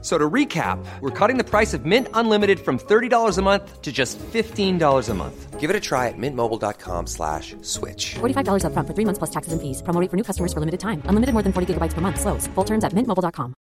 So to recap, we're cutting the price of Mint Unlimited from $30 a month to just $15 a month. Give it a try at mintmobile.com slash switch. $45 upfront for three months plus taxes and fees. Promo rate for new customers for limited time. Unlimited more than 40 gigabytes per month. Slows. Full terms at mintmobile.com.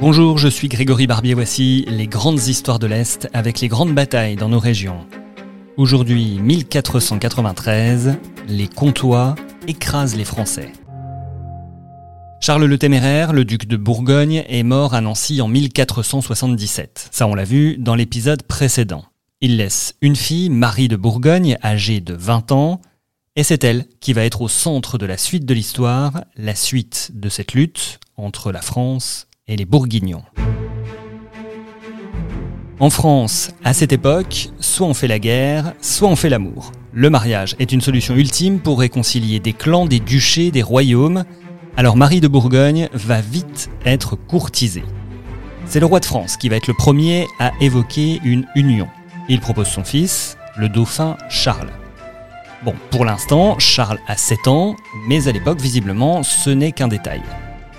Bonjour, je suis Grégory Barbier. Voici les grandes histoires de l'Est avec les grandes batailles dans nos régions. Aujourd'hui, 1493, les Comtois écrasent les Français. Charles le Téméraire, le duc de Bourgogne, est mort à Nancy en 1477. Ça, on l'a vu dans l'épisode précédent. Il laisse une fille, Marie de Bourgogne, âgée de 20 ans, et c'est elle qui va être au centre de la suite de l'histoire, la suite de cette lutte entre la France et les Bourguignons. En France, à cette époque, soit on fait la guerre, soit on fait l'amour. Le mariage est une solution ultime pour réconcilier des clans, des duchés, des royaumes, alors Marie de Bourgogne va vite être courtisée. C'est le roi de France qui va être le premier à évoquer une union. Il propose son fils, le dauphin Charles. Bon, pour l'instant, Charles a 7 ans, mais à l'époque, visiblement, ce n'est qu'un détail.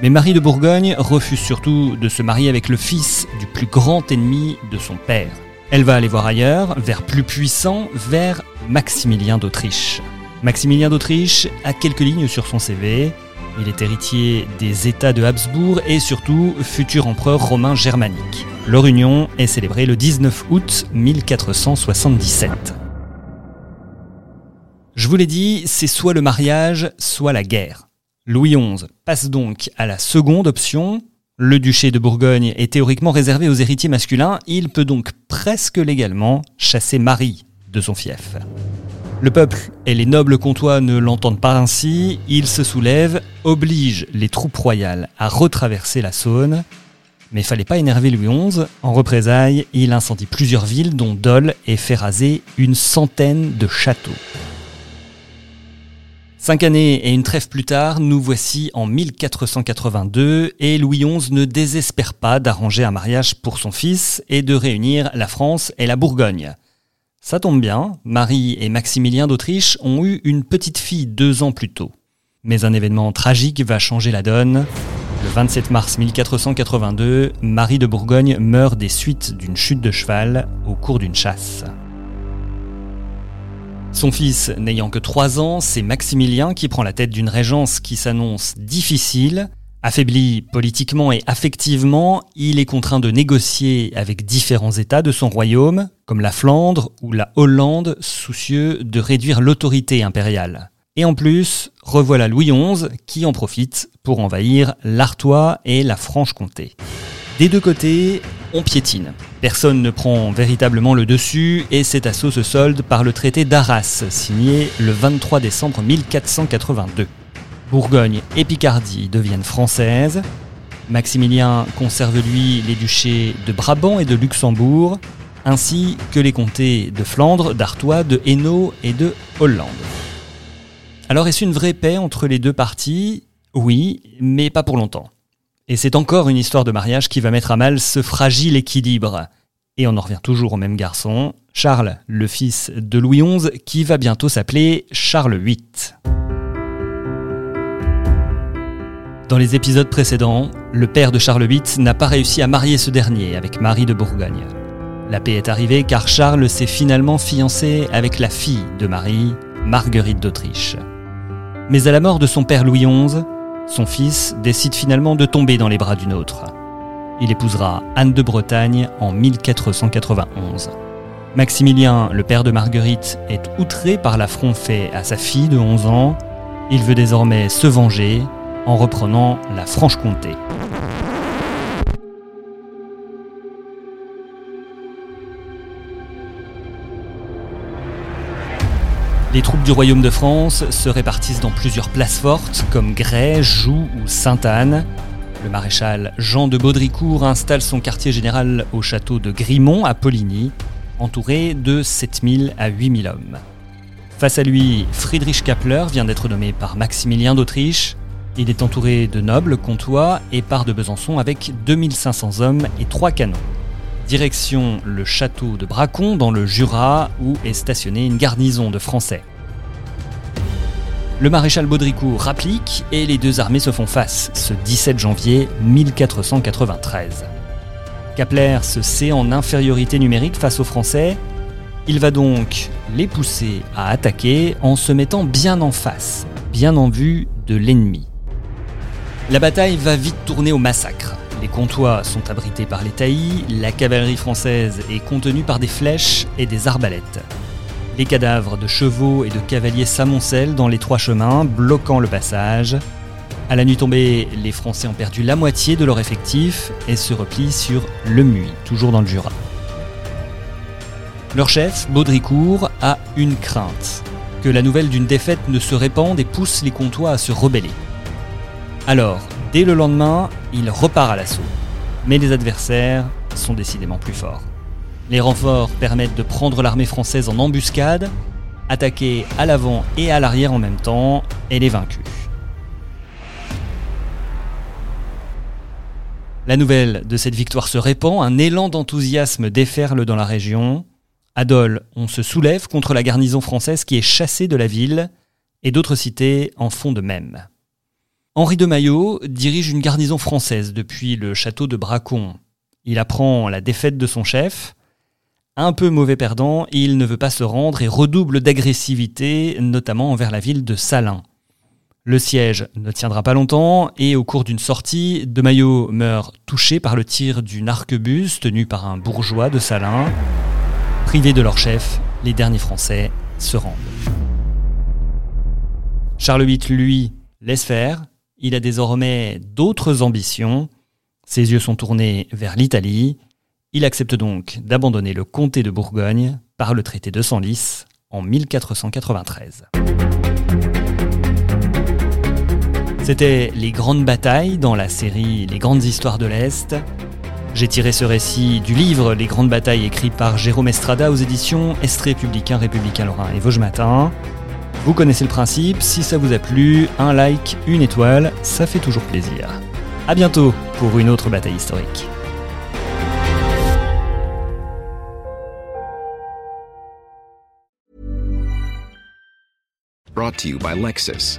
Mais Marie de Bourgogne refuse surtout de se marier avec le fils du plus grand ennemi de son père. Elle va aller voir ailleurs, vers plus puissant, vers Maximilien d'Autriche. Maximilien d'Autriche a quelques lignes sur son CV, il est héritier des États de Habsbourg et surtout futur empereur romain germanique. Leur union est célébrée le 19 août 1477. Je vous l'ai dit, c'est soit le mariage, soit la guerre. Louis XI passe donc à la seconde option. Le duché de Bourgogne est théoriquement réservé aux héritiers masculins, il peut donc presque légalement chasser Marie de son fief. Le peuple et les nobles comtois ne l'entendent pas ainsi, ils se soulèvent, obligent les troupes royales à retraverser la Saône. Mais fallait pas énerver Louis XI, en représailles, il incendie plusieurs villes dont Dole et fait raser une centaine de châteaux. Cinq années et une trêve plus tard, nous voici en 1482 et Louis XI ne désespère pas d'arranger un mariage pour son fils et de réunir la France et la Bourgogne. Ça tombe bien, Marie et Maximilien d'Autriche ont eu une petite fille deux ans plus tôt. Mais un événement tragique va changer la donne. Le 27 mars 1482, Marie de Bourgogne meurt des suites d'une chute de cheval au cours d'une chasse. Son fils n'ayant que trois ans, c'est Maximilien qui prend la tête d'une régence qui s'annonce difficile, Affaibli politiquement et affectivement, il est contraint de négocier avec différents États de son royaume, comme la Flandre ou la Hollande, soucieux de réduire l'autorité impériale. Et en plus, revoilà Louis XI qui en profite pour envahir l'Artois et la Franche-Comté. Des deux côtés, on piétine. Personne ne prend véritablement le dessus et cet assaut se solde par le traité d'Arras, signé le 23 décembre 1482. Bourgogne et Picardie deviennent françaises. Maximilien conserve lui les duchés de Brabant et de Luxembourg, ainsi que les comtés de Flandre, d'Artois, de Hainaut et de Hollande. Alors est-ce une vraie paix entre les deux parties? Oui, mais pas pour longtemps. Et c'est encore une histoire de mariage qui va mettre à mal ce fragile équilibre. Et on en revient toujours au même garçon, Charles, le fils de Louis XI, qui va bientôt s'appeler Charles VIII. Dans les épisodes précédents, le père de Charles VIII n'a pas réussi à marier ce dernier avec Marie de Bourgogne. La paix est arrivée car Charles s'est finalement fiancé avec la fille de Marie, Marguerite d'Autriche. Mais à la mort de son père Louis XI, son fils décide finalement de tomber dans les bras d'une autre. Il épousera Anne de Bretagne en 1491. Maximilien, le père de Marguerite, est outré par l'affront fait à sa fille de 11 ans. Il veut désormais se venger en reprenant la Franche-Comté. Les troupes du royaume de France se répartissent dans plusieurs places fortes comme Grès, Joux ou Sainte-Anne. Le maréchal Jean de Baudricourt installe son quartier général au château de Grimont à Poligny, entouré de 7000 à 8000 hommes. Face à lui, Friedrich Kappler vient d'être nommé par Maximilien d'Autriche. Il est entouré de nobles comtois et part de Besançon avec 2500 hommes et trois canons. Direction le château de Bracon dans le Jura où est stationnée une garnison de Français. Le maréchal Baudricourt rapplique et les deux armées se font face ce 17 janvier 1493. Kapler se sait en infériorité numérique face aux Français. Il va donc les pousser à attaquer en se mettant bien en face, bien en vue de l'ennemi. La bataille va vite tourner au massacre. Les Comtois sont abrités par les taillis, la cavalerie française est contenue par des flèches et des arbalètes. Les cadavres de chevaux et de cavaliers s'amoncellent dans les trois chemins, bloquant le passage. À la nuit tombée, les Français ont perdu la moitié de leur effectif et se replient sur Le Muy, toujours dans le Jura. Leur chef, Baudricourt, a une crainte que la nouvelle d'une défaite ne se répande et pousse les Comtois à se rebeller. Alors, dès le lendemain, il repart à l'assaut. Mais les adversaires sont décidément plus forts. Les renforts permettent de prendre l'armée française en embuscade, attaquer à l'avant et à l'arrière en même temps, et les vaincus. La nouvelle de cette victoire se répand, un élan d'enthousiasme déferle dans la région. À Dole, on se soulève contre la garnison française qui est chassée de la ville, et d'autres cités en font de même. Henri de Maillot dirige une garnison française depuis le château de Bracon. Il apprend la défaite de son chef. Un peu mauvais perdant, il ne veut pas se rendre et redouble d'agressivité, notamment envers la ville de Salins. Le siège ne tiendra pas longtemps et au cours d'une sortie, De Maillot meurt touché par le tir d'une arquebuse tenue par un bourgeois de Salins. Privés de leur chef, les derniers Français se rendent. Charles VIII, lui, laisse faire il a désormais d'autres ambitions. Ses yeux sont tournés vers l'Italie. Il accepte donc d'abandonner le comté de Bourgogne par le traité de Senlis en 1493. C'était les grandes batailles dans la série Les grandes histoires de l'Est. J'ai tiré ce récit du livre Les grandes batailles écrit par Jérôme Estrada aux éditions Est républicain, républicain Lorrain et Vosges Matin. Vous connaissez le principe, si ça vous a plu, un like, une étoile, ça fait toujours plaisir. A bientôt pour une autre bataille historique. Brought to you by Lexus.